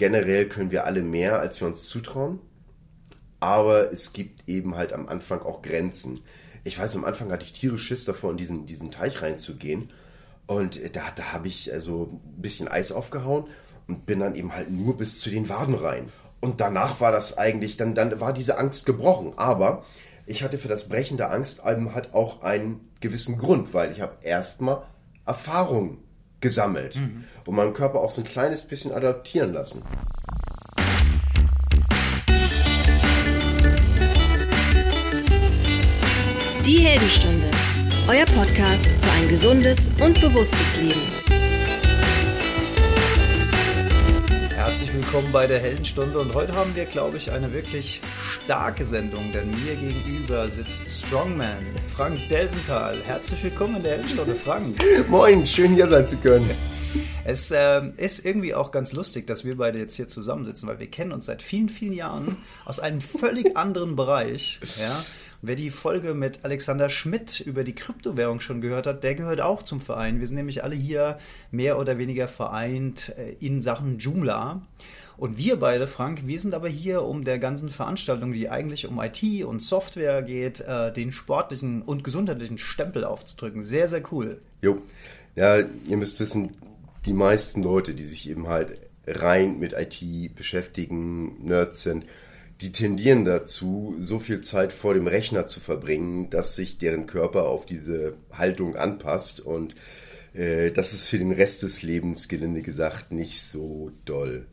generell können wir alle mehr, als wir uns zutrauen. Aber es gibt eben halt am Anfang auch Grenzen. Ich weiß, am Anfang hatte ich tierisch Schiss davor, in diesen, diesen Teich reinzugehen. Und da, da habe ich also ein bisschen Eis aufgehauen und bin dann eben halt nur bis zu den Waden rein. Und danach war das eigentlich, dann, dann war diese Angst gebrochen. Aber ich hatte für das Brechen der Angst eben halt auch einen gewissen Grund, weil ich habe erstmal Erfahrung gesammelt mhm. und meinen Körper auch so ein kleines bisschen adaptieren lassen. Die Heldenstunde, euer Podcast für ein gesundes und bewusstes Leben. Herzlich willkommen bei der Heldenstunde und heute haben wir, glaube ich, eine wirklich starke Sendung, denn mir gegenüber sitzt Strongman, Frank Delventhal. Herzlich willkommen in der Heldenstunde, Frank. Moin, schön hier sein zu können. Es äh, ist irgendwie auch ganz lustig, dass wir beide jetzt hier zusammensitzen, weil wir kennen uns seit vielen, vielen Jahren aus einem völlig anderen Bereich. Ja? Wer die Folge mit Alexander Schmidt über die Kryptowährung schon gehört hat, der gehört auch zum Verein. Wir sind nämlich alle hier mehr oder weniger vereint äh, in Sachen Joomla. Und wir beide, Frank, wir sind aber hier, um der ganzen Veranstaltung, die eigentlich um IT und Software geht, äh, den sportlichen und gesundheitlichen Stempel aufzudrücken. Sehr, sehr cool. Jo. Ja, ihr müsst wissen, die meisten Leute, die sich eben halt rein mit IT beschäftigen, Nerds sind, die tendieren dazu, so viel Zeit vor dem Rechner zu verbringen, dass sich deren Körper auf diese Haltung anpasst und äh, das ist für den Rest des Lebens, gelinde gesagt, nicht so doll.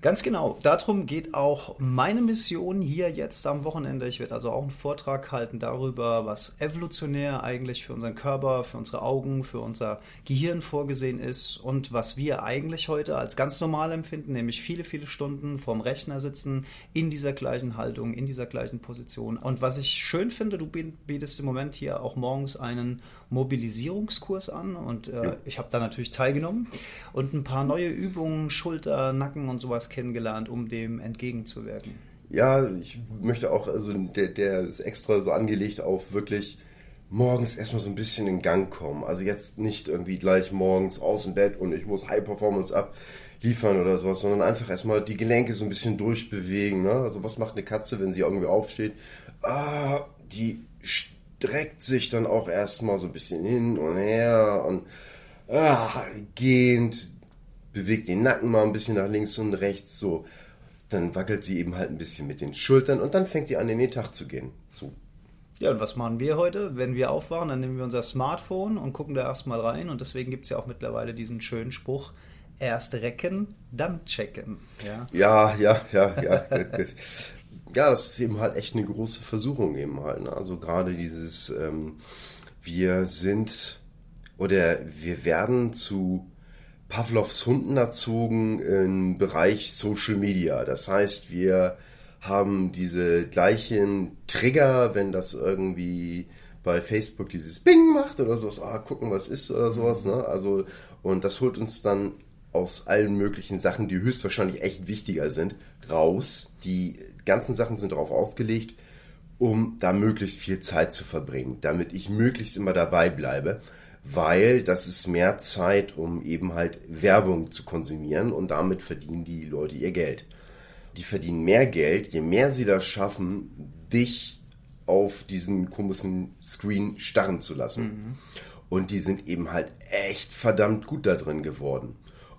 Ganz genau. Darum geht auch meine Mission hier jetzt am Wochenende. Ich werde also auch einen Vortrag halten darüber, was evolutionär eigentlich für unseren Körper, für unsere Augen, für unser Gehirn vorgesehen ist und was wir eigentlich heute als ganz normal empfinden, nämlich viele, viele Stunden vorm Rechner sitzen, in dieser gleichen Haltung, in dieser gleichen Position. Und was ich schön finde, du bietest im Moment hier auch morgens einen Mobilisierungskurs an und äh, ja. ich habe da natürlich teilgenommen und ein paar neue Übungen, Schulter, Nacken und sowas kennengelernt, um dem entgegenzuwirken. Ja, ich möchte auch, also der, der ist extra so angelegt auf wirklich morgens erstmal so ein bisschen in Gang kommen. Also jetzt nicht irgendwie gleich morgens aus dem Bett und ich muss High Performance abliefern oder sowas, sondern einfach erstmal die Gelenke so ein bisschen durchbewegen. Ne? Also was macht eine Katze, wenn sie irgendwie aufsteht? Ah, die streckt sich dann auch erstmal so ein bisschen hin und her und ah, gehend, bewegt den Nacken mal ein bisschen nach links und rechts, so. Dann wackelt sie eben halt ein bisschen mit den Schultern und dann fängt die an, in den Tag zu gehen. So. Ja, und was machen wir heute? Wenn wir aufwachen, dann nehmen wir unser Smartphone und gucken da erstmal rein. Und deswegen gibt es ja auch mittlerweile diesen schönen Spruch, erst recken, dann checken. Ja, ja, ja, ja. ja. Ja, das ist eben halt echt eine große Versuchung eben halt. Ne? Also gerade dieses, ähm, wir sind oder wir werden zu Pavlovs Hunden erzogen im Bereich Social Media. Das heißt, wir haben diese gleichen Trigger, wenn das irgendwie bei Facebook dieses Bing macht oder sowas, ah, gucken, was ist oder sowas, ne? Also, und das holt uns dann aus allen möglichen Sachen, die höchstwahrscheinlich echt wichtiger sind, raus. Die ganzen Sachen sind darauf ausgelegt, um da möglichst viel Zeit zu verbringen, damit ich möglichst immer dabei bleibe weil das ist mehr Zeit, um eben halt Werbung zu konsumieren und damit verdienen die Leute ihr Geld. Die verdienen mehr Geld, je mehr sie das schaffen, dich auf diesen komischen Screen starren zu lassen. Mhm. Und die sind eben halt echt verdammt gut da drin geworden.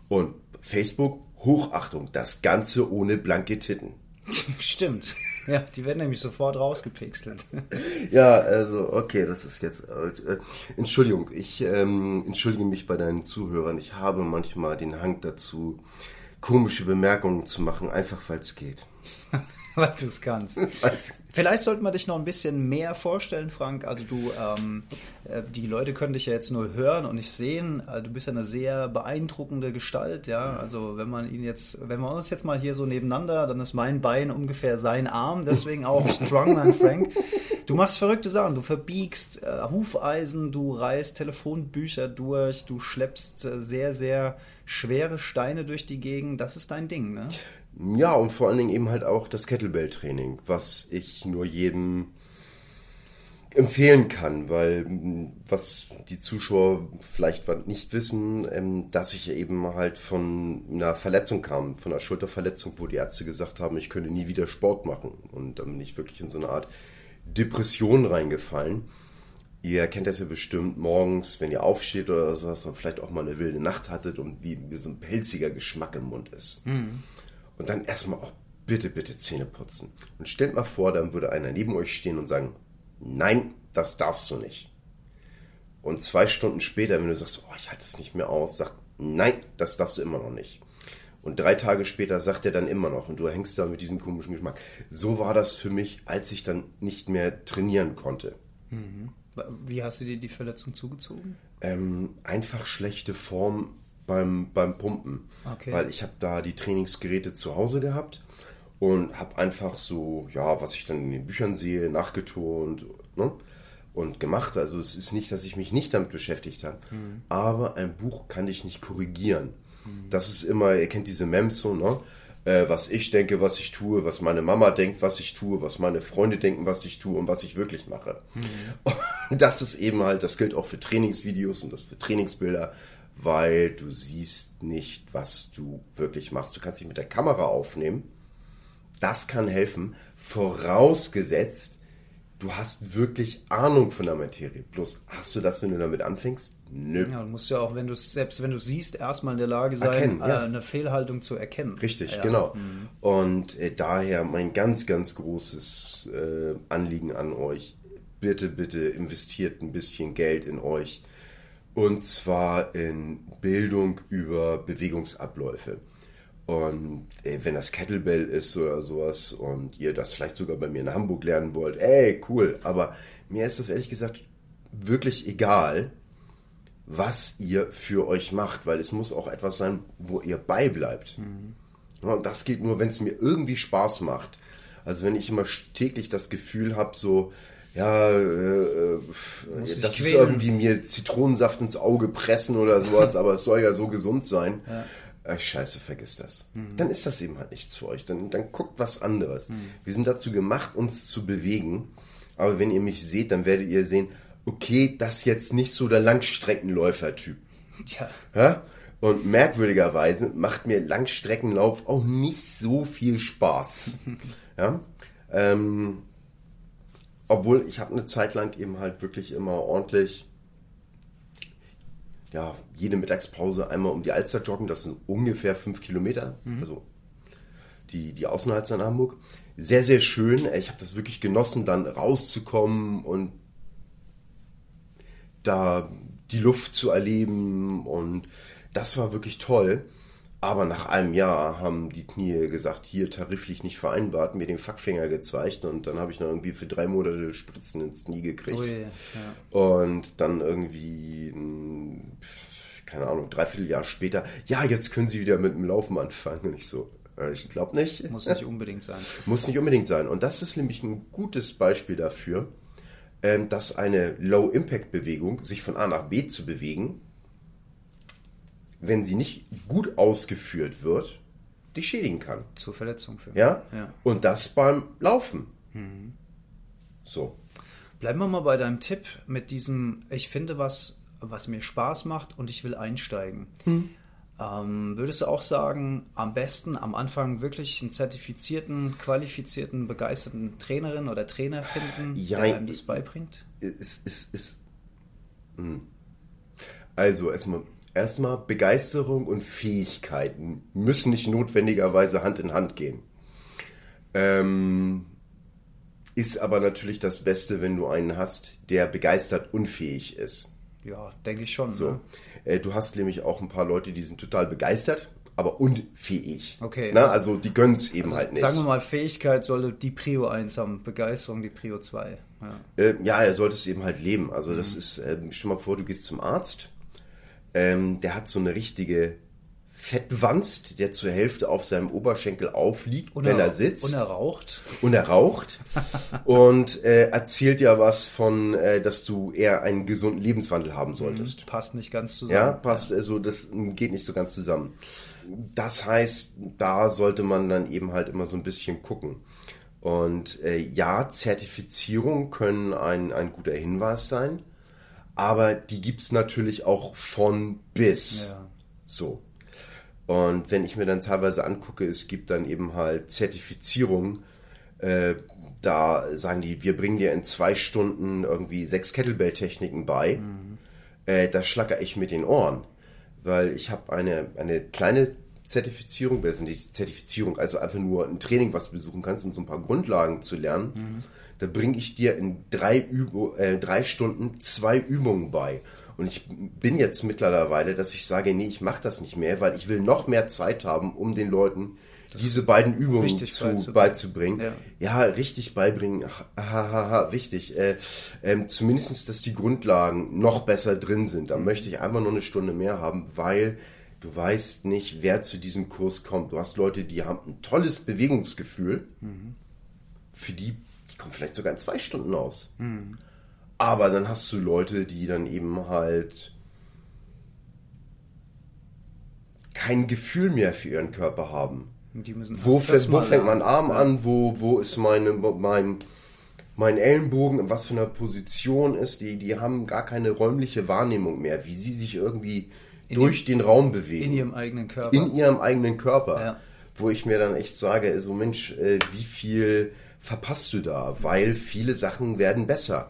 Und Facebook, Hochachtung, das Ganze ohne blanke Titten. Stimmt. Ja, die werden nämlich sofort rausgepixelt. Ja, also okay, das ist jetzt. Äh, Entschuldigung, ich ähm, entschuldige mich bei deinen Zuhörern. Ich habe manchmal den Hang dazu, komische Bemerkungen zu machen, einfach weil es geht. weil du es kannst. Vielleicht sollten wir dich noch ein bisschen mehr vorstellen, Frank. Also du, ähm, äh, die Leute können dich ja jetzt nur hören und nicht sehen. Also du bist ja eine sehr beeindruckende Gestalt, ja. Also wenn man ihn jetzt, wenn wir uns jetzt mal hier so nebeneinander, dann ist mein Bein ungefähr sein Arm, deswegen auch Strongman Frank. Du machst verrückte Sachen, du verbiegst äh, Hufeisen, du reißt Telefonbücher durch, du schleppst äh, sehr, sehr schwere Steine durch die Gegend. Das ist dein Ding, ne? Ja, und vor allen Dingen eben halt auch das Kettlebell-Training, was ich nur jedem empfehlen kann, weil mh, was die Zuschauer vielleicht nicht wissen, ähm, dass ich eben halt von einer Verletzung kam, von einer Schulterverletzung, wo die Ärzte gesagt haben, ich könnte nie wieder Sport machen. Und dann bin ich wirklich in so eine Art Depression reingefallen. Ihr kennt das ja bestimmt morgens, wenn ihr aufsteht oder sowas und vielleicht auch mal eine wilde Nacht hattet und wie, wie so ein pelziger Geschmack im Mund ist. Und dann erstmal auch bitte, bitte Zähne putzen. Und stellt mal vor, dann würde einer neben euch stehen und sagen, nein, das darfst du nicht. Und zwei Stunden später, wenn du sagst, oh, ich halte das nicht mehr aus, sagt, nein, das darfst du immer noch nicht. Und drei Tage später sagt er dann immer noch und du hängst da mit diesem komischen Geschmack. So war das für mich, als ich dann nicht mehr trainieren konnte. Wie hast du dir die Verletzung zugezogen? Ähm, einfach schlechte Form beim, beim Pumpen. Okay. Weil ich habe da die Trainingsgeräte zu Hause gehabt und habe einfach so, ja, was ich dann in den Büchern sehe, nachgeturnt ne? und gemacht. Also es ist nicht, dass ich mich nicht damit beschäftigt habe, aber ein Buch kann ich nicht korrigieren. Das ist immer, ihr kennt diese Mems so, ne? Äh, was ich denke, was ich tue, was meine Mama denkt, was ich tue, was meine Freunde denken, was ich tue und was ich wirklich mache. Und das ist eben halt, das gilt auch für Trainingsvideos und das für Trainingsbilder, weil du siehst nicht, was du wirklich machst. Du kannst dich mit der Kamera aufnehmen. Das kann helfen, vorausgesetzt, du hast wirklich Ahnung von der Materie. Bloß hast du das, wenn du damit anfängst? Nö. Ja, du musst ja auch, wenn du selbst wenn du siehst, erstmal in der Lage sein, Erkennen, ja. äh, eine Fehlhaltung zu erkennen. Richtig, ja. genau. Und äh, daher mein ganz, ganz großes äh, Anliegen an euch. Bitte, bitte investiert ein bisschen Geld in euch. Und zwar in Bildung über Bewegungsabläufe. Und äh, wenn das Kettlebell ist oder sowas und ihr das vielleicht sogar bei mir in Hamburg lernen wollt, ey, cool. Aber mir ist das ehrlich gesagt wirklich egal, was ihr für euch macht, weil es muss auch etwas sein, wo ihr beibleibt. Ja, Und das geht nur, wenn es mir irgendwie Spaß macht. Also wenn ich immer täglich das Gefühl habe, so, ja, äh, äh, das ist irgendwie mir Zitronensaft ins Auge pressen oder sowas, aber es soll ja so gesund sein. Äh, scheiße, vergiss das. Dann ist das eben halt nichts für euch. Dann, dann guckt was anderes. Wir sind dazu gemacht, uns zu bewegen. Aber wenn ihr mich seht, dann werdet ihr sehen, okay, das ist jetzt nicht so der Langstreckenläufer-Typ. Tja, Ja? Und merkwürdigerweise macht mir Langstreckenlauf auch nicht so viel Spaß. ja? Ähm, obwohl ich habe eine Zeit lang eben halt wirklich immer ordentlich, ja, jede Mittagspause einmal um die Alster joggen, das sind ungefähr fünf Kilometer, also die, die Außenalster in Hamburg. Sehr, sehr schön. Ich habe das wirklich genossen, dann rauszukommen und da die Luft zu erleben und das war wirklich toll. Aber nach einem Jahr haben die Knie gesagt, hier tariflich nicht vereinbart, mir den Fackfinger gezeigt und dann habe ich noch irgendwie für drei Monate Spritzen ins Knie gekriegt. ui, ja. Und dann irgendwie, mh, keine Ahnung, dreiviertel Jahr später, ja, jetzt können Sie wieder mit dem Laufen anfangen. Und ich so, äh, ich glaube nicht. muss nicht unbedingt sein. Muss nicht unbedingt sein. Und das ist nämlich ein gutes Beispiel dafür, ähm, dass eine Low-Impact-Bewegung, sich von A nach B zu bewegen, wenn sie nicht gut ausgeführt wird, dich schädigen kann. Zur Verletzung führen. Ja? ja. Und das beim Laufen. So. Bleiben wir mal bei deinem Tipp mit diesem, ich finde was, was mir Spaß macht und ich will einsteigen. Ähm, würdest du auch sagen, am besten am Anfang wirklich einen zertifizierten, qualifizierten, begeisterten Trainerin oder Trainer finden, Ja, der einem das beibringt? ist, ist, ist. Hm. Also erstmal, erstmal Begeisterung und Fähigkeiten müssen nicht notwendigerweise Hand in Hand gehen. Ähm, ist aber natürlich das Beste, wenn du einen hast, der begeistert unfähig ist. Ja, denke ich schon. So. Ne? Äh, du hast nämlich auch ein paar Leute, die sind total begeistert, aber unfähig. Okay. Na, also die können es eben halt nicht. Sagen wir mal, Fähigkeit sollte die Prio 1 haben, Begeisterung die Prio 2. Ja. Äh, ja, er sollte es eben halt leben. Also das ist, ähm, stell mal vor, du gehst zum Arzt, ähm, der hat so eine richtige Fettwanst, der zur Hälfte auf seinem Oberschenkel aufliegt, wenn er sitzt Und er raucht. und er raucht und äh, erzählt ja was von, äh, dass du eher einen gesunden Lebenswandel haben solltest. Passt nicht ganz zusammen. Ja, passt, also das geht nicht so ganz zusammen. Das heißt, da sollte man dann eben halt immer so ein bisschen gucken. Und äh, ja, Zertifizierungen können ein, ein guter Hinweis sein, aber die gibt es natürlich auch von bis. Ja. So. Und wenn ich mir dann teilweise angucke, es gibt dann eben halt Zertifizierungen, äh, da sagen die, wir bringen dir in zwei Stunden irgendwie sechs Kettlebell-Techniken bei. Mhm. Äh, da schlacker ich mit den Ohren, weil ich habe eine, eine kleine Zertifizierung, ist nicht Zertifizierung, also einfach nur ein Training, was du besuchen kannst, um so ein paar Grundlagen zu lernen. Mhm. Da bringe ich dir in drei, Üb äh, drei Stunden zwei Übungen bei. Und ich bin jetzt mittlerweile, dass ich sage, nee, ich mache das nicht mehr, weil ich will noch mehr Zeit haben, um den Leuten das diese beiden Übungen zu, beizubringen. beizubringen. Ja. ja. richtig beibringen, hahaha, ha, ha, wichtig. Äh, ähm, zumindest, dass die Grundlagen noch besser drin sind. Da mhm. möchte ich einfach nur eine Stunde mehr haben, weil du weißt nicht, wer zu diesem Kurs kommt. Du hast Leute, die haben ein tolles Bewegungsgefühl. Mhm. Für die, kommen vielleicht sogar in zwei Stunden aus. Mhm. Aber dann hast du Leute, die dann eben halt kein Gefühl mehr für ihren Körper haben. wo, wo fängt mein Arm an? Wo, wo ist meine, mein, mein Ellenbogen? In was für einer Position ist die? Die haben gar keine räumliche Wahrnehmung mehr, wie sie sich irgendwie in durch den Raum bewegen. In ihrem eigenen Körper. In ihrem eigenen Körper. Ja. Wo ich mir dann echt sage, so Mensch, äh, wie viel verpasst du da? Weil viele Sachen werden besser.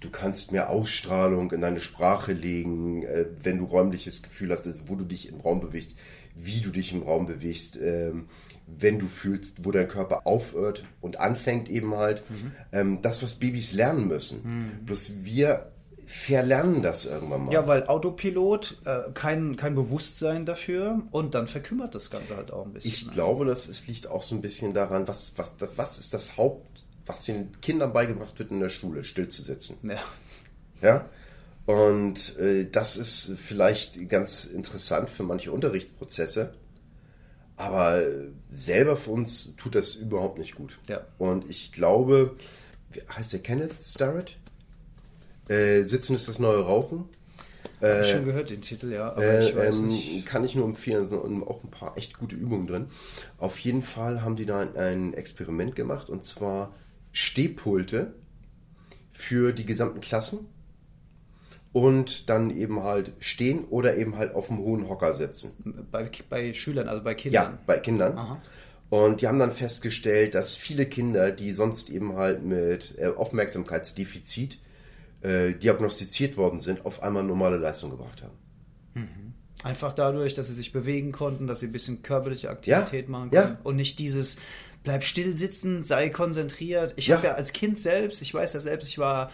Du kannst mehr Ausstrahlung in deine Sprache legen, äh, wenn du räumliches Gefühl hast, wo du dich im Raum bewegst, wie du dich im Raum bewegst, ähm, wenn du fühlst, wo dein Körper aufhört und anfängt eben halt. Mhm. Ähm, das, was Babys lernen müssen. Mhm. Bloß wir verlernen das irgendwann mal. Ja, weil Autopilot, äh, kein, kein Bewusstsein dafür und dann verkümmert das Ganze halt auch ein bisschen. Ich ne? glaube, das es liegt auch so ein bisschen daran, was, was, was ist das Haupt, was den Kindern beigebracht wird in der Schule, still zu sitzen. Ja. Ja. Und äh, das ist vielleicht ganz interessant für manche Unterrichtsprozesse. Aber selber für uns tut das überhaupt nicht gut. Ja. Und ich glaube, wie heißt der Kenneth Starrett? Äh, Sitzen ist das neue Rauchen. Habe ich schon gehört, den Titel, ja. Aber äh, ich weiß ähm, nicht. Kann ich nur empfehlen, sind auch ein paar echt gute Übungen drin. Auf jeden Fall haben die da ein, ein Experiment gemacht und zwar Stehpulte für die gesamten Klassen und dann eben halt stehen oder eben halt auf dem hohen Hocker sitzen. Bei, bei Schülern, also bei Kindern? Ja, bei Kindern. Aha. Und die haben dann festgestellt, dass viele Kinder, die sonst eben halt mit äh, Aufmerksamkeitsdefizit äh, diagnostiziert worden sind, auf einmal normale Leistung gebracht haben. Mhm. Einfach dadurch, dass sie sich bewegen konnten, dass sie ein bisschen körperliche Aktivität ja, machen können ja. und nicht dieses bleib still sitzen, sei konzentriert. Ich ja. habe ja als Kind selbst, ich weiß ja selbst, ich war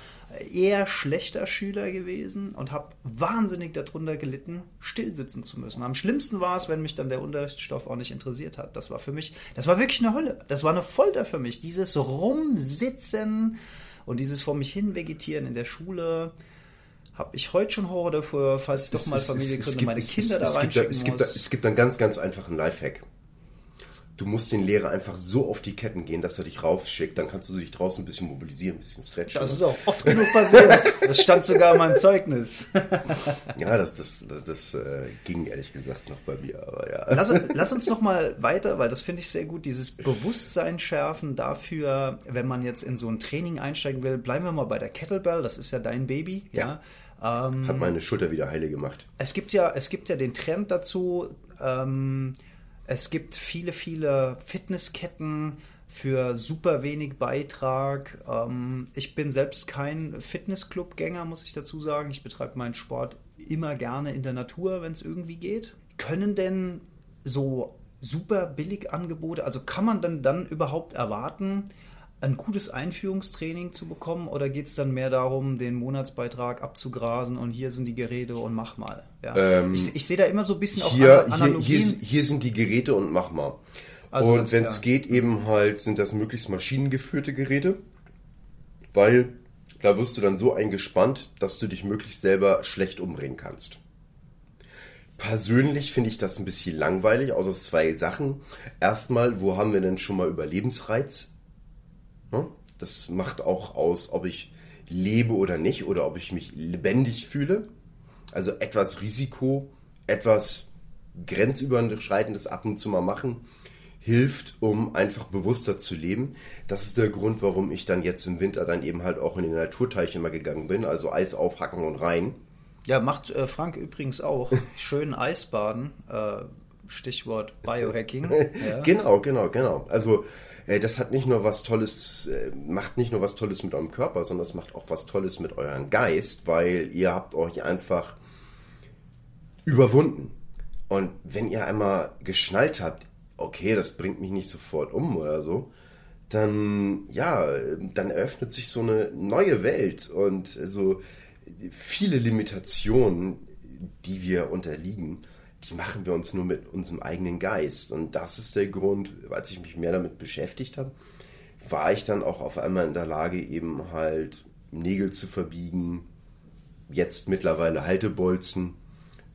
eher schlechter Schüler gewesen und habe wahnsinnig darunter gelitten, still sitzen zu müssen. Am schlimmsten war es, wenn mich dann der Unterrichtsstoff auch nicht interessiert hat. Das war für mich, das war wirklich eine Hölle. Das war eine Folter für mich. Dieses Rumsitzen und dieses vor mich hin vegetieren in der Schule habe ich heute schon Horror davor, falls ich doch mal Familie gründe, meine Kinder da reinschicken es gibt, es gibt einen ganz, ganz einfachen Lifehack du musst den Lehrer einfach so auf die Ketten gehen, dass er dich rausschickt. Dann kannst du dich draußen ein bisschen mobilisieren, ein bisschen stretchen. Das ist auch oft genug passiert. Das stand sogar in meinem Zeugnis. ja, das, das, das, das äh, ging ehrlich gesagt noch bei mir. Aber ja. lass, lass uns noch mal weiter, weil das finde ich sehr gut, dieses Bewusstsein schärfen dafür, wenn man jetzt in so ein Training einsteigen will. Bleiben wir mal bei der Kettlebell, das ist ja dein Baby. ja. ja. Ähm, Hat meine Schulter wieder heile gemacht. Es gibt ja, es gibt ja den Trend dazu, ähm, es gibt viele, viele Fitnessketten für super wenig Beitrag. Ähm, ich bin selbst kein Fitnessclub-Gänger, muss ich dazu sagen. Ich betreibe meinen Sport immer gerne in der Natur, wenn es irgendwie geht. Können denn so super billig Angebote, also kann man denn dann überhaupt erwarten, ein gutes Einführungstraining zu bekommen oder geht es dann mehr darum, den Monatsbeitrag abzugrasen und hier sind die Geräte und mach mal? Ja. Ähm, ich, ich sehe da immer so ein bisschen auch hier, Analogien. Hier, hier, hier sind die Geräte und mach mal. Also und wenn es geht, eben halt sind das möglichst maschinengeführte Geräte, weil da wirst du dann so eingespannt, dass du dich möglichst selber schlecht umbringen kannst. Persönlich finde ich das ein bisschen langweilig, außer zwei Sachen. Erstmal, wo haben wir denn schon mal Überlebensreiz? Ne? Das macht auch aus, ob ich lebe oder nicht oder ob ich mich lebendig fühle. Also etwas Risiko, etwas grenzüberschreitendes ab und zu mal machen, hilft, um einfach bewusster zu leben. Das ist der Grund, warum ich dann jetzt im Winter dann eben halt auch in den Naturteich immer gegangen bin, also Eis aufhacken und rein. Ja, macht äh, Frank übrigens auch. Schön Eisbaden. Äh, Stichwort Biohacking. Ja. genau, genau, genau. Also das hat nicht nur was Tolles, äh, macht nicht nur was Tolles mit eurem Körper, sondern es macht auch was Tolles mit eurem Geist, weil ihr habt euch einfach überwunden. Und wenn ihr einmal geschnallt habt, okay, das bringt mich nicht sofort um oder so, dann, ja, dann eröffnet sich so eine neue Welt und so viele Limitationen, die wir unterliegen, die machen wir uns nur mit unserem eigenen Geist. Und das ist der Grund, als ich mich mehr damit beschäftigt habe, war ich dann auch auf einmal in der Lage, eben halt Nägel zu verbiegen, jetzt mittlerweile Haltebolzen,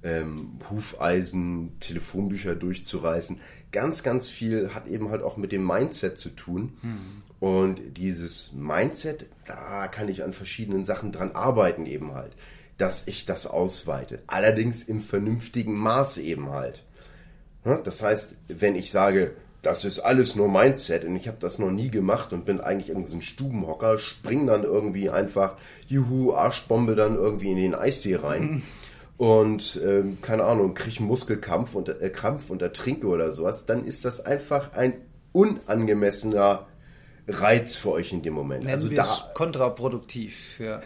ähm, Hufeisen, Telefonbücher durchzureißen ganz, ganz viel hat eben halt auch mit dem Mindset zu tun. Mhm. Und dieses Mindset, da kann ich an verschiedenen Sachen dran arbeiten eben halt, dass ich das ausweite. Allerdings im vernünftigen Maß eben halt. Das heißt, wenn ich sage, das ist alles nur Mindset und ich habe das noch nie gemacht und bin eigentlich irgendwie so ein Stubenhocker, spring dann irgendwie einfach, juhu, Arschbombe dann irgendwie in den Eissee rein. Mhm und ähm, keine Ahnung, kriege einen Muskelkampf und äh, Krampf und ertrinke oder sowas, dann ist das einfach ein unangemessener Reiz für euch in dem Moment. Nennen also da kontraproduktiv. Ja.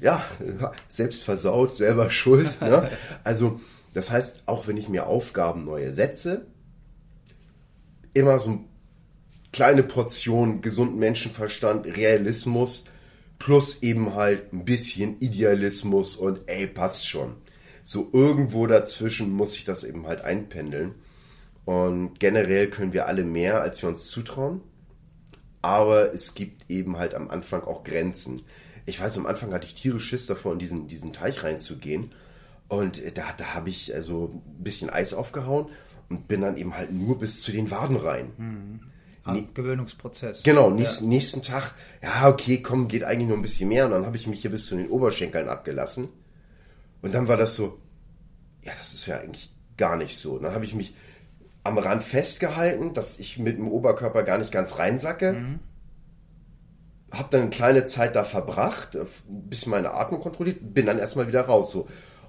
ja, selbst versaut, selber schuld. ne? Also das heißt, auch wenn ich mir Aufgaben neue setze, immer so eine kleine Portion gesunden Menschenverstand, Realismus plus eben halt ein bisschen Idealismus und ey, passt schon so irgendwo dazwischen muss sich das eben halt einpendeln. Und generell können wir alle mehr, als wir uns zutrauen. Aber es gibt eben halt am Anfang auch Grenzen. Ich weiß, am Anfang hatte ich tierisch Schiss davor, in diesen, diesen Teich reinzugehen. Und da, da habe ich also ein bisschen Eis aufgehauen und bin dann eben halt nur bis zu den Waden rein. Mhm. Gewöhnungsprozess. Genau, nächsten, ja. nächsten Tag, ja, okay, komm, geht eigentlich nur ein bisschen mehr. Und dann habe ich mich hier bis zu den Oberschenkeln abgelassen. Und dann war das so, ja, das ist ja eigentlich gar nicht so. Dann habe ich mich am Rand festgehalten, dass ich mit dem Oberkörper gar nicht ganz reinsacke. Mhm. Habe dann eine kleine Zeit da verbracht, bis meine Atmung kontrolliert, bin dann erstmal wieder raus. So.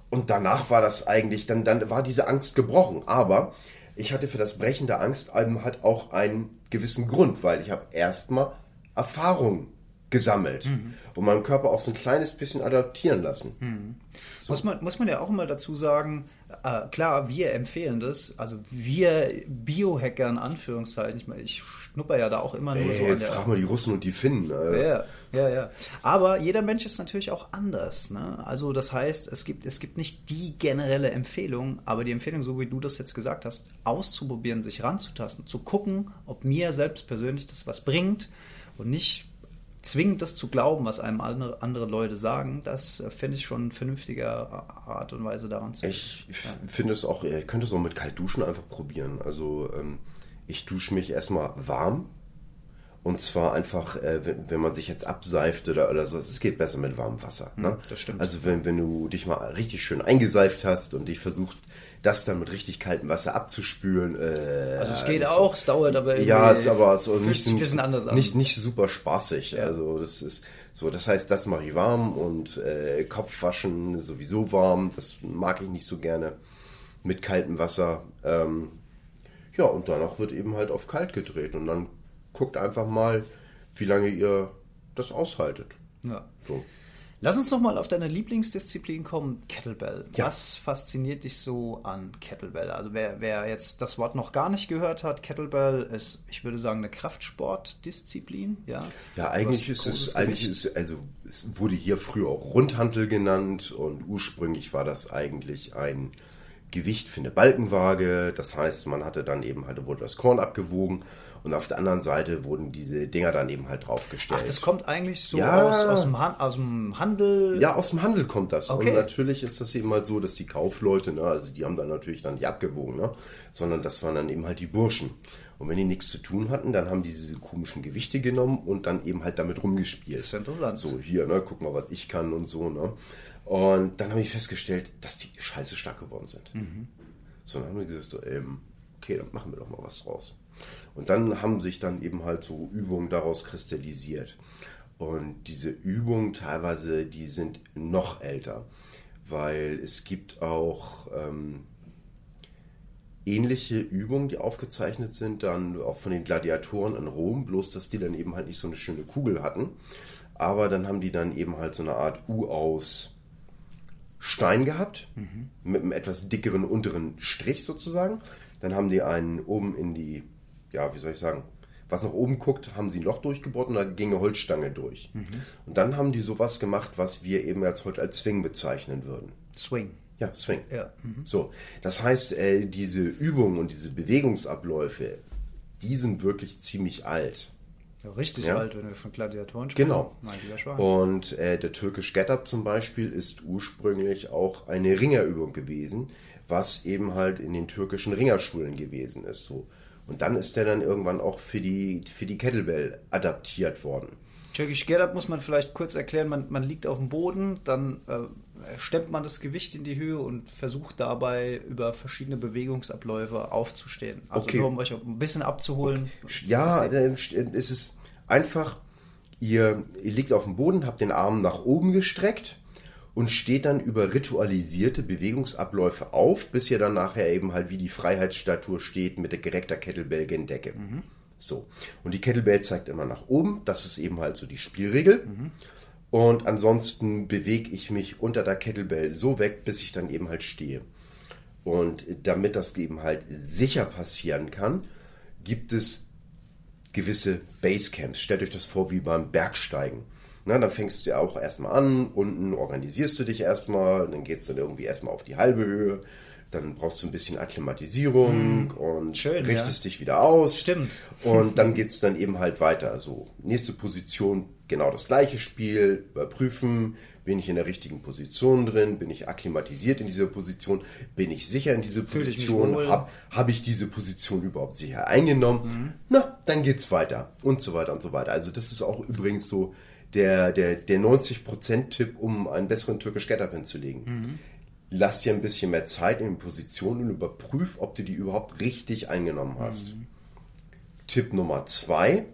Und danach war das eigentlich, dann, dann war diese Angst gebrochen. Aber ich hatte für das Brechen der Angst halt auch einen gewissen Grund, weil ich habe erstmal Erfahrung gesammelt mhm. und meinen Körper auch so ein kleines bisschen adaptieren lassen. Mhm. So. Muss, man, muss man ja auch immer dazu sagen, äh, klar, wir empfehlen das, also wir Biohacker in Anführungszeichen, ich, meine, ich schnupper ja da auch immer nur Ey, so. Frag mal die Russen und die Finnen. Ja, ja, ja. Aber jeder Mensch ist natürlich auch anders. Ne? Also das heißt, es gibt, es gibt nicht die generelle Empfehlung, aber die Empfehlung, so wie du das jetzt gesagt hast, auszuprobieren, sich ranzutasten, zu gucken, ob mir selbst persönlich das was bringt und nicht zwingend das zu glauben, was einem andere, andere Leute sagen, das äh, finde ich schon eine vernünftige Art und Weise daran zu Ich ja. finde es auch, ihr könnt es auch mit Kaltduschen einfach probieren. Also ähm, ich dusche mich erstmal warm. Und zwar einfach, äh, wenn, wenn, man sich jetzt abseift oder, oder so, es geht besser mit warmem Wasser. Ne? Hm, das stimmt. Also wenn, wenn du dich mal richtig schön eingeseift hast und dich versucht, das dann mit richtig kaltem Wasser abzuspülen. Äh, also es geht auch, so. es dauert aber Ja, es ist aber so nicht, ein bisschen anders nicht, nicht super spaßig. Ja. Also das ist so, das heißt, das mache ich warm und äh, Kopfwaschen sowieso warm. Das mag ich nicht so gerne mit kaltem Wasser. Ähm, ja, und danach wird eben halt auf kalt gedreht und dann guckt einfach mal, wie lange ihr das aushaltet. Ja. So. Lass uns noch mal auf deine Lieblingsdisziplin kommen, Kettlebell. Ja. Was fasziniert dich so an Kettlebell? Also wer, wer jetzt das Wort noch gar nicht gehört hat, Kettlebell ist, ich würde sagen, eine Kraftsportdisziplin. Ja, ja eigentlich ist es, eigentlich ist, also es wurde hier früher auch Rundhantel genannt und ursprünglich war das eigentlich ein Gewicht für eine Balkenwaage. Das heißt, man hatte dann eben halt, wurde das Korn abgewogen und auf der anderen Seite wurden diese Dinger dann eben halt draufgestellt. Ach, das kommt eigentlich so ja. aus, aus, dem aus, dem Handel? Ja, aus dem Handel kommt das. Okay. Und natürlich ist das eben halt so, dass die Kaufleute, ne, also die haben dann natürlich dann nicht abgewogen, ne, sondern das waren dann eben halt die Burschen. Und wenn die nichts zu tun hatten, dann haben die diese komischen Gewichte genommen und dann eben halt damit rumgespielt. Das ist ja interessant. So, hier, ne, guck mal, was ich kann und so, ne. Und dann habe ich festgestellt, dass die scheiße stark geworden sind. Mhm. So, dann haben wir gesagt, so, ähm, okay, dann machen wir doch mal was draus. Und dann haben sich dann eben halt so Übungen daraus kristallisiert. Und diese Übungen teilweise, die sind noch älter, weil es gibt auch ähm, ähnliche Übungen, die aufgezeichnet sind, dann auch von den Gladiatoren in Rom, bloß dass die dann eben halt nicht so eine schöne Kugel hatten. Aber dann haben die dann eben halt so eine Art U aus Stein gehabt, mhm. mit einem etwas dickeren unteren Strich sozusagen. Dann haben die einen oben in die, ja, wie soll ich sagen, was nach oben guckt, haben sie ein Loch durchgebohrt und da ging eine Holzstange durch. Mhm. Und dann haben die sowas gemacht, was wir eben jetzt heute als Swing bezeichnen würden. Swing. Ja, Swing. Ja. Mhm. So, das heißt, äh, diese Übungen und diese Bewegungsabläufe, die sind wirklich ziemlich alt. Ja, richtig ja? alt, wenn wir von Gladiatoren sprechen. Genau. Und äh, der türkisch Get-Up zum Beispiel ist ursprünglich auch eine Ringerübung gewesen, was eben halt in den türkischen Ringerschulen gewesen ist. So. Und dann ist der dann irgendwann auch für die, für die Kettlebell adaptiert worden. Turkish Get-Up muss man vielleicht kurz erklären. Man, man liegt auf dem Boden, dann äh, stemmt man das Gewicht in die Höhe und versucht dabei über verschiedene Bewegungsabläufe aufzustehen. Also okay. nur um euch ein bisschen abzuholen. Okay. Ja, äh, es ist einfach, ihr, ihr liegt auf dem Boden, habt den Arm nach oben gestreckt und steht dann über ritualisierte Bewegungsabläufe auf, bis ihr dann nachher eben halt wie die Freiheitsstatue steht mit der gereckter Kettlebell gen Decke. Mhm. So. Und die Kettlebell zeigt immer nach oben. Das ist eben halt so die Spielregel. Mhm. Und ansonsten bewege ich mich unter der Kettlebell so weg, bis ich dann eben halt stehe. Und damit das eben halt sicher passieren kann, gibt es gewisse Basecamps. Stellt euch das vor wie beim Bergsteigen. Na, dann fängst du ja auch erstmal an, unten organisierst du dich erstmal, dann geht es dann irgendwie erstmal auf die halbe Höhe, dann brauchst du ein bisschen Akklimatisierung hm. und Schön, richtest ja. dich wieder aus. Stimmt. Und dann geht es dann eben halt weiter. Also nächste Position, genau das gleiche Spiel, überprüfen, bin ich in der richtigen Position drin, bin ich akklimatisiert in dieser Position, bin ich sicher in dieser Position, habe hab ich diese Position überhaupt sicher eingenommen, mhm. na, dann geht's weiter und so weiter und so weiter. Also das ist auch übrigens so der, der, der 90%-Tipp, um einen besseren türkisch Getup hinzulegen. Mhm lass dir ein bisschen mehr Zeit in den Positionen und überprüf, ob du die überhaupt richtig eingenommen hast. Mhm. Tipp Nummer zwei,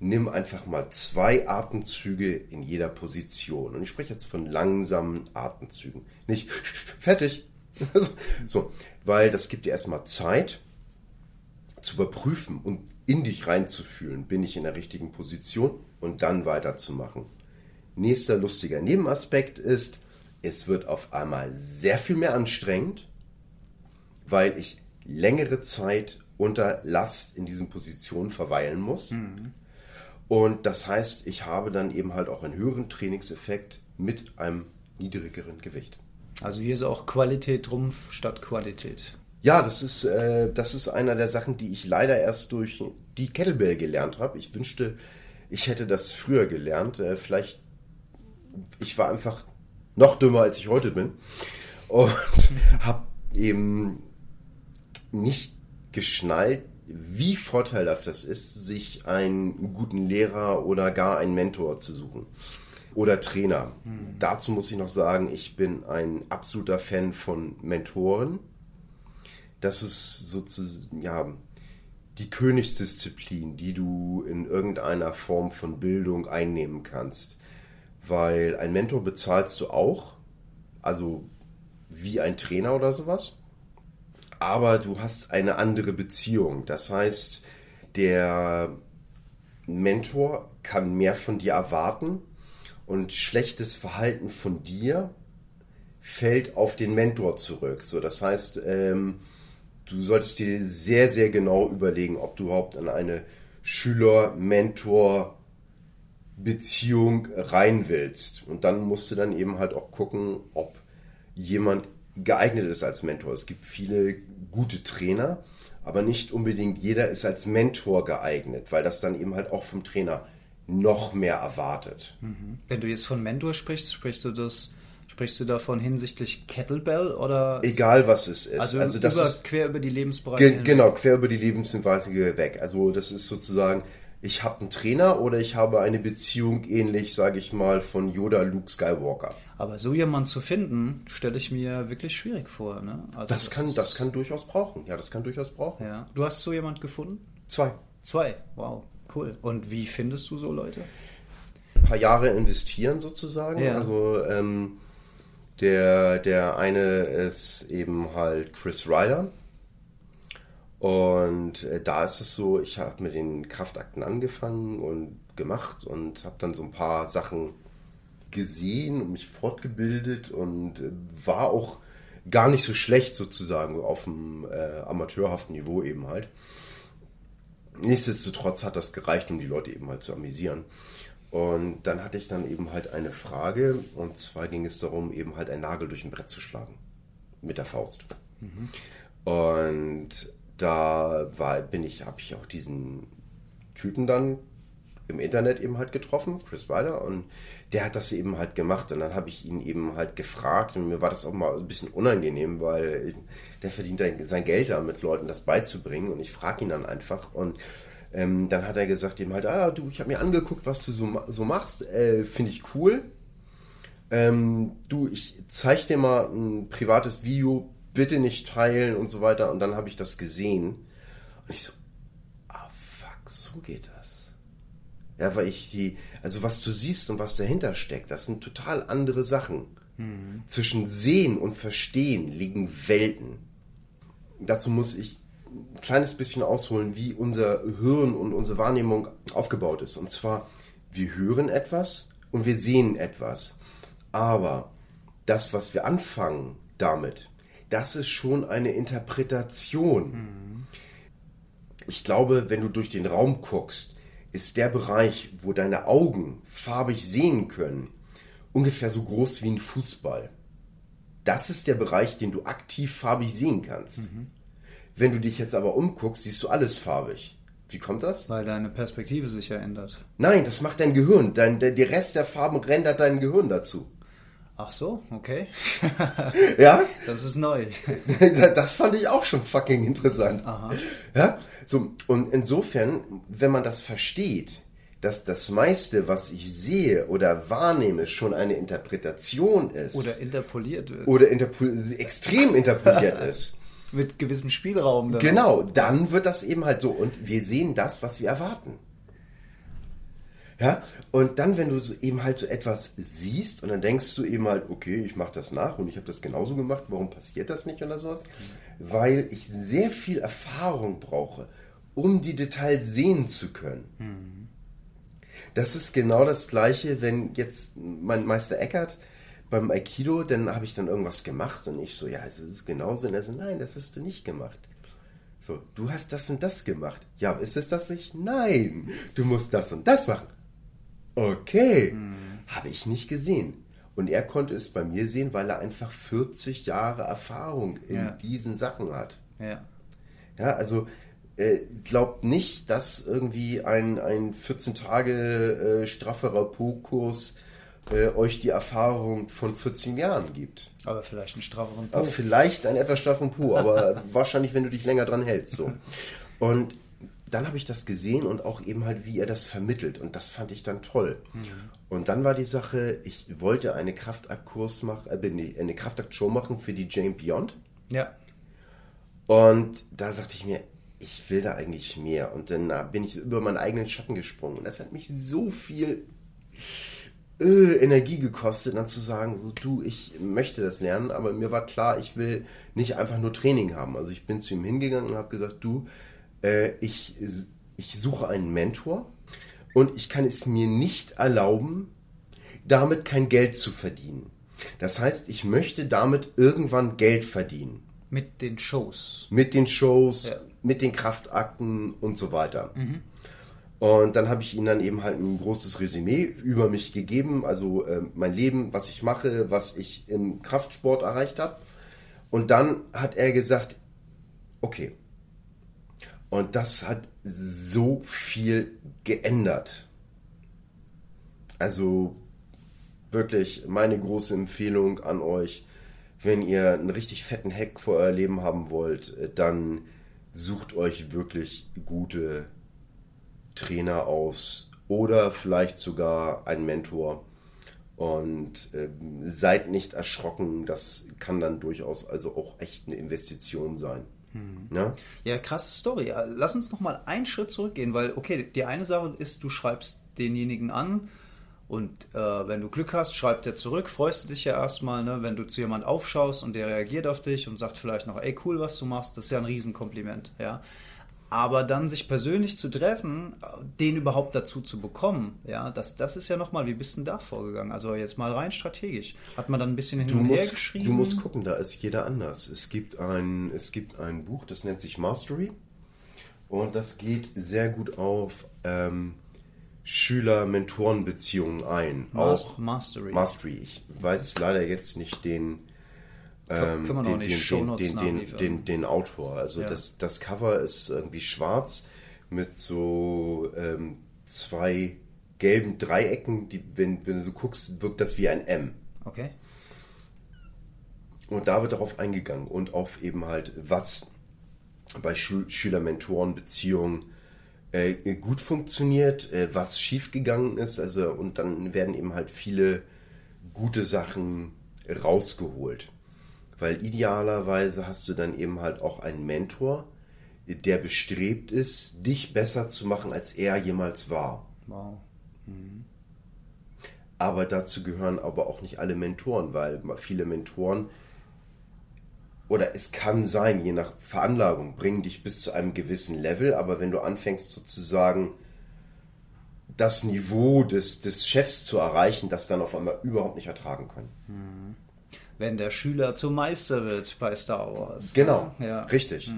nimm einfach mal zwei Atemzüge in jeder Position. Und ich spreche jetzt von langsamen Atemzügen. Nicht fertig. so, weil das gibt dir erstmal Zeit zu überprüfen und in dich reinzufühlen, bin ich in der richtigen Position und dann weiterzumachen. Nächster lustiger Nebenaspekt ist, es wird auf einmal sehr viel mehr anstrengend, weil ich längere Zeit unter Last in diesen Positionen verweilen muss. Mhm. Und das heißt, ich habe dann eben halt auch einen höheren Trainingseffekt mit einem niedrigeren Gewicht. Also hier ist auch Qualität Trumpf statt Qualität. Ja, das ist, äh, das ist einer der Sachen, die ich leider erst durch die Kettlebell gelernt habe. Ich wünschte, ich hätte das früher gelernt. Äh, vielleicht, ich war einfach noch dümmer, als ich heute bin. Und habe eben nicht geschnallt, wie vorteilhaft das ist, sich einen guten Lehrer oder gar einen Mentor zu suchen. Oder Trainer. Mhm. Dazu muss ich noch sagen, ich bin ein absoluter Fan von Mentoren. Das ist sozusagen, ja, die Königsdisziplin, die du in irgendeiner Form von Bildung einnehmen kannst weil ein Mentor bezahlst du auch, also wie ein Trainer oder sowas, aber du hast eine andere Beziehung. Das heißt, der Mentor kann mehr von dir erwarten und schlechtes Verhalten von dir fällt auf den Mentor zurück. So, das heißt, ähm, du solltest dir sehr, sehr genau überlegen, ob du überhaupt an eine Schüler-Mentor- Beziehung rein willst. Und dann musst du dann eben halt auch gucken, ob jemand geeignet ist als Mentor. Es gibt viele gute Trainer, aber nicht unbedingt jeder ist als Mentor geeignet, weil das dann eben halt auch vom Trainer noch mehr erwartet. Mhm. Wenn du jetzt von Mentor sprichst, sprichst du das Sprichst du davon hinsichtlich Kettlebell oder? Egal was es ist. Also, also das über, ist quer über die Lebensbereiche. Ge genau, quer über die Lebensbereiche weg. Also das ist sozusagen ich habe einen Trainer oder ich habe eine Beziehung ähnlich, sage ich mal, von Yoda Luke Skywalker. Aber so jemanden zu finden, stelle ich mir wirklich schwierig vor. Ne? Also das, das, kann, das kann durchaus brauchen. Ja, das kann durchaus brauchen. Ja. Du hast so jemanden gefunden? Zwei. Zwei, wow, cool. Und wie findest du so Leute? Ein paar Jahre investieren sozusagen. Ja. Also ähm, der, der eine ist eben halt Chris Ryder. Und äh, da ist es so, ich habe mit den Kraftakten angefangen und gemacht und habe dann so ein paar Sachen gesehen und mich fortgebildet und äh, war auch gar nicht so schlecht sozusagen auf dem äh, amateurhaften Niveau eben halt. Nichtsdestotrotz hat das gereicht, um die Leute eben halt zu amüsieren. Und dann hatte ich dann eben halt eine Frage und zwar ging es darum, eben halt einen Nagel durch ein Brett zu schlagen. Mit der Faust. Und da war, bin ich, habe ich auch diesen Typen dann im Internet eben halt getroffen, Chris Ryder, und der hat das eben halt gemacht. Und dann habe ich ihn eben halt gefragt und mir war das auch mal ein bisschen unangenehm, weil der verdient sein Geld damit, Leuten das beizubringen. Und ich frage ihn dann einfach und ähm, dann hat er gesagt eben halt, ah, du, ich habe mir angeguckt, was du so, so machst, äh, finde ich cool. Ähm, du, ich zeige dir mal ein privates Video, bitte nicht teilen und so weiter. Und dann habe ich das gesehen. Und ich so, ah fuck, so geht das. Ja, weil ich die, also was du siehst und was dahinter steckt, das sind total andere Sachen. Zwischen Sehen und Verstehen liegen Welten. Dazu muss ich ein kleines bisschen ausholen, wie unser Hirn und unsere Wahrnehmung aufgebaut ist. Und zwar, wir hören etwas und wir sehen etwas. Aber das, was wir anfangen damit, das ist schon eine Interpretation. Ich glaube, wenn du durch den Raum guckst, ist der Bereich, wo deine Augen farbig sehen können, ungefähr so groß wie ein Fußball. Das ist der Bereich, den du aktiv farbig sehen kannst. Wenn du dich jetzt aber umguckst, siehst du alles farbig. Wie kommt das? Weil deine Perspektive sich ja ändert. Nein, das macht dein Gehirn. Dein, der, der Rest der Farben rendert dein Gehirn dazu. Ach so, okay. Ja? Das ist neu. Das fand ich auch schon fucking interessant. Aha. Ja? So, und insofern, wenn man das versteht, dass das meiste, was ich sehe oder wahrnehme, schon eine Interpretation ist. Oder interpoliert wird. oder interpol extrem interpoliert ist. Mit gewissem Spielraum. Dann. Genau, dann wird das eben halt so. Und wir sehen das, was wir erwarten. Ja, und dann, wenn du so eben halt so etwas siehst und dann denkst du eben halt, okay, ich mache das nach und ich habe das genauso gemacht, warum passiert das nicht oder sowas? Weil ich sehr viel Erfahrung brauche, um die Details sehen zu können. Das ist genau das Gleiche, wenn jetzt mein Meister Eckert beim Aikido, dann habe ich dann irgendwas gemacht und ich so, ja, es ist genauso. Und er so, nein, das hast du nicht gemacht. So, du hast das und das gemacht. Ja, ist es das nicht? Nein, du musst das und das machen. Okay, habe ich nicht gesehen. Und er konnte es bei mir sehen, weil er einfach 40 Jahre Erfahrung in Ja. diesen Sachen hat. Ja. Ja, also äh, glaubt nicht, dass irgendwie ein, ein 14 Tage äh, strafferer Po-Kurs äh, euch die Erfahrung von 14 Jahren gibt. Aber vielleicht einen strafferen Aber Po. vielleicht ein etwas straffen Po, aber wahrscheinlich, wenn du dich länger dran hältst. So. Und dann habe ich das gesehen und auch eben halt, wie er das vermittelt. Und das fand ich dann toll. Und dann war die Sache, ich wollte eine Kraftaktkurs machen, äh, nee, eine Kraftaktshow machen für die Jane Beyond. Ja. Und da sagte ich mir, ich will da eigentlich mehr. Und dann äh, bin ich über meinen eigenen Schatten gesprungen. Und das hat mich so viel äh, Energie gekostet, dann zu sagen, so du, ich möchte das lernen, aber mir war klar, ich will nicht einfach nur Training haben. Also ich bin zu ihm hingegangen und habe gesagt, du, äh, ich, ich suche einen Mentor und ich kann es mir nicht erlauben, damit kein Geld zu verdienen. Das heißt, ich möchte damit irgendwann Geld verdienen. Mit den Shows. Mit den Shows, Ja. mit den Kraftakten und so weiter. Und dann habe ich ihnen dann eben halt ein großes Resümee über mich gegeben, also äh, mein Leben, was ich mache, was ich im Kraftsport erreicht habe. Und dann hat er gesagt, okay. Und das hat so viel geändert. Also wirklich meine große Empfehlung an euch, wenn ihr einen richtig fetten Hack für euer Leben haben wollt, äh, dann sucht euch wirklich gute Trainer aus oder vielleicht sogar einen Mentor und ähm, seid nicht erschrocken, das kann dann durchaus also auch echt eine Investition sein. Ja? Ja, krasse Story. Lass uns noch mal einen Schritt zurückgehen, weil, okay, die eine Sache ist, du schreibst denjenigen an und äh, wenn du Glück hast, schreibt er zurück, freust du dich ja erstmal, ne? wenn du zu jemand aufschaust und der reagiert auf dich und sagt vielleicht noch, ey, cool, was du machst, das ist ja ein Riesenkompliment, ja. Aber dann sich persönlich zu treffen, den überhaupt dazu zu bekommen, ja, das, das ist ja nochmal, wie bist du denn da vorgegangen? Also jetzt mal rein strategisch. Hat man dann ein bisschen hin Du und her musst, geschrieben? du musst gucken, da ist jeder anders. Es gibt ein, es gibt ein Buch, das nennt sich Mastery. Und das geht sehr gut auf ähm, Schüler-Mentoren-Beziehungen ein. Mas- auch Mastery. Mastery. Ich weiß leider jetzt nicht den, ähm, noch den, den, den, den, den, Autor. Also Ja. das, das Cover ist irgendwie schwarz mit so ähm, zwei gelben Dreiecken, die, wenn, wenn du so guckst, wirkt das wie ein M. Okay. Und da wird darauf eingegangen und auf eben halt, was bei Schü Schüler-Mentoren-Beziehungen äh, gut funktioniert, äh, was schiefgegangen ist. Also, und dann werden eben halt viele gute Sachen rausgeholt. Weil idealerweise hast du dann eben halt auch einen Mentor, der bestrebt ist, dich besser zu machen, als er jemals war. Wow. Aber dazu gehören aber auch nicht alle Mentoren, weil viele Mentoren oder es kann sein, je nach Veranlagung, bringen dich bis zu einem gewissen Level, aber wenn du anfängst sozusagen das Niveau des, des Chefs zu erreichen, das dann auf einmal überhaupt nicht ertragen können. Wenn der Schüler zum Meister wird bei Star Wars. Genau, Ja. richtig.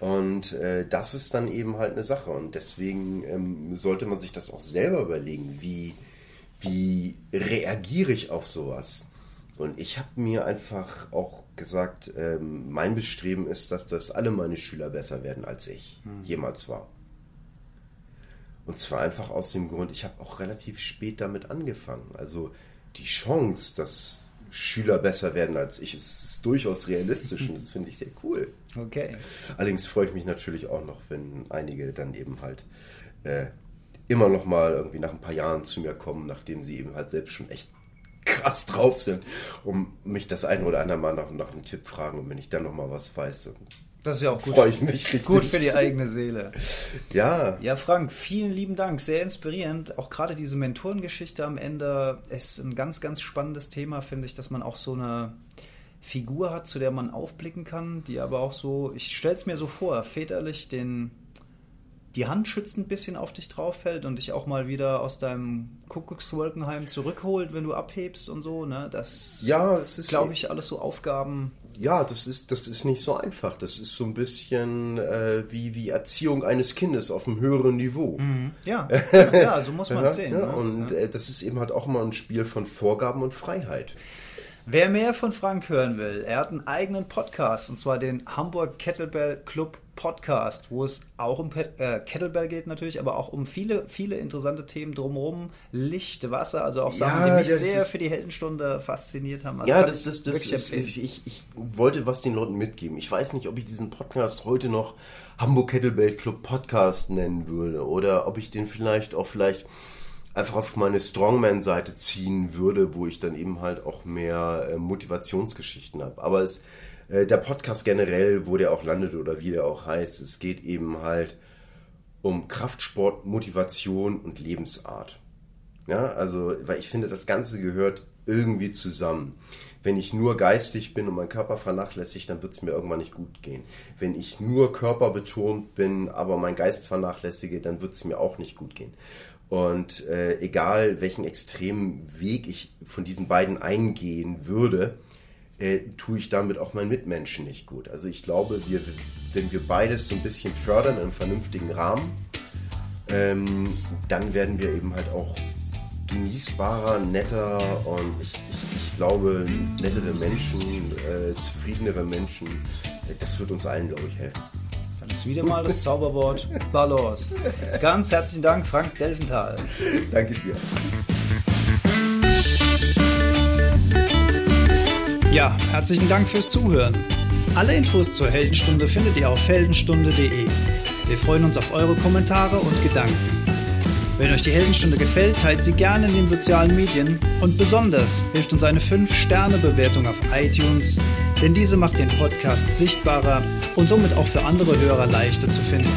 Und äh, das ist dann eben halt eine Sache. Und deswegen ähm, sollte man sich das auch selber überlegen, wie, wie reagiere ich auf sowas. Und ich habe mir einfach auch gesagt, ähm, mein Bestreben ist, dass das alle meine Schüler besser werden, als ich jemals war. Und zwar einfach aus dem Grund, ich habe auch relativ spät damit angefangen. Also die Chance, dass Schüler besser werden als ich, ist durchaus realistisch und das finde ich sehr cool. Okay. Allerdings freue ich mich natürlich auch noch, wenn einige dann eben halt äh, immer noch mal irgendwie nach ein paar Jahren zu mir kommen, nachdem sie eben halt selbst schon echt krass drauf sind, um mich das ein oder andere Mal nach, nach einem Tipp fragen und wenn ich dann noch mal was weiß, dann Das ist ja auch gut. freue ich mich richtig. Gut für die eigene Seele. Ja, Ja, Frank, vielen lieben Dank. Sehr inspirierend. Auch gerade diese Mentorengeschichte am Ende ist ein ganz, ganz spannendes Thema, finde ich, dass man auch so eine Figur hat, zu der man aufblicken kann, die aber auch so, ich stelle es mir so vor, väterlich den, die Hand schützend ein bisschen auf dich drauf fällt und dich auch mal wieder aus deinem Kuckuckswolkenheim zurückholt, wenn du abhebst und so. Ne? Das, ja, es ist glaube ich, alles so Aufgaben. Ja, das ist, das ist nicht so einfach. Das ist so ein bisschen äh, wie, wie Erziehung eines Kindes auf einem höheren Niveau. Ja, ja, so muss man es sehen. ja, ne? und Äh, das ist eben halt auch immer ein Spiel von Vorgaben und Freiheit. Wer mehr von Frank hören will, er hat einen eigenen Podcast und zwar den Hamburg Kettlebell Club Podcast, wo es auch um Pet äh, Kettlebell geht natürlich, aber auch um viele, viele interessante Themen drumherum, Licht, Wasser, also auch Sachen, Ja, die mich sehr für die Heldenstunde fasziniert haben. Also Ja, das, ich das, das ist, ich, ich, ich wollte was den Leuten mitgeben. Ich weiß nicht, ob ich diesen Podcast heute noch Hamburg Kettlebell Club Podcast nennen würde oder ob ich den vielleicht auch vielleicht einfach auf meine Strongman-Seite ziehen würde, wo ich dann eben halt auch mehr äh, Motivationsgeschichten habe. Aber es, äh, der Podcast generell, wo der auch landet oder wie der auch heißt, es geht eben halt um Kraftsport, Motivation und Lebensart. Ja, also, weil ich finde, das Ganze gehört irgendwie zusammen. Wenn ich nur geistig bin und meinen Körper vernachlässigt, dann wird es mir irgendwann nicht gut gehen. Wenn ich nur körperbetont bin, aber meinen Geist vernachlässige, dann wird es mir auch nicht gut gehen. Und äh, egal welchen extremen Weg ich von diesen beiden eingehen würde, äh, tue ich damit auch meinen Mitmenschen nicht gut. Also ich glaube, wir, wenn wir beides so ein bisschen fördern einem vernünftigen Rahmen, ähm, dann werden wir eben halt auch genießbarer, netter und ich, ich, ich glaube, nettere Menschen, äh, zufriedenere Menschen, äh, das wird uns allen, glaube ich, helfen. Dann ist wieder mal das Zauberwort Balance. Ganz herzlichen Dank, Frank Delventhal. Danke dir. Ja, herzlichen Dank fürs Zuhören. Alle Infos zur Heldenstunde findet ihr auf heldenstunde.de. Wir freuen uns auf eure Kommentare und Gedanken. Wenn euch die Heldenstunde gefällt, teilt sie gerne in den sozialen Medien und besonders hilft uns eine 5-Sterne-Bewertung auf iTunes, denn diese macht den Podcast sichtbarer und somit auch für andere Hörer leichter zu finden.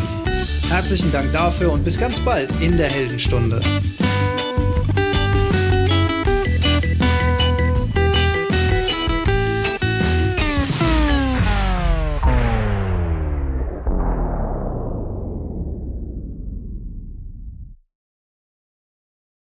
Herzlichen Dank dafür und bis ganz bald in der Heldenstunde.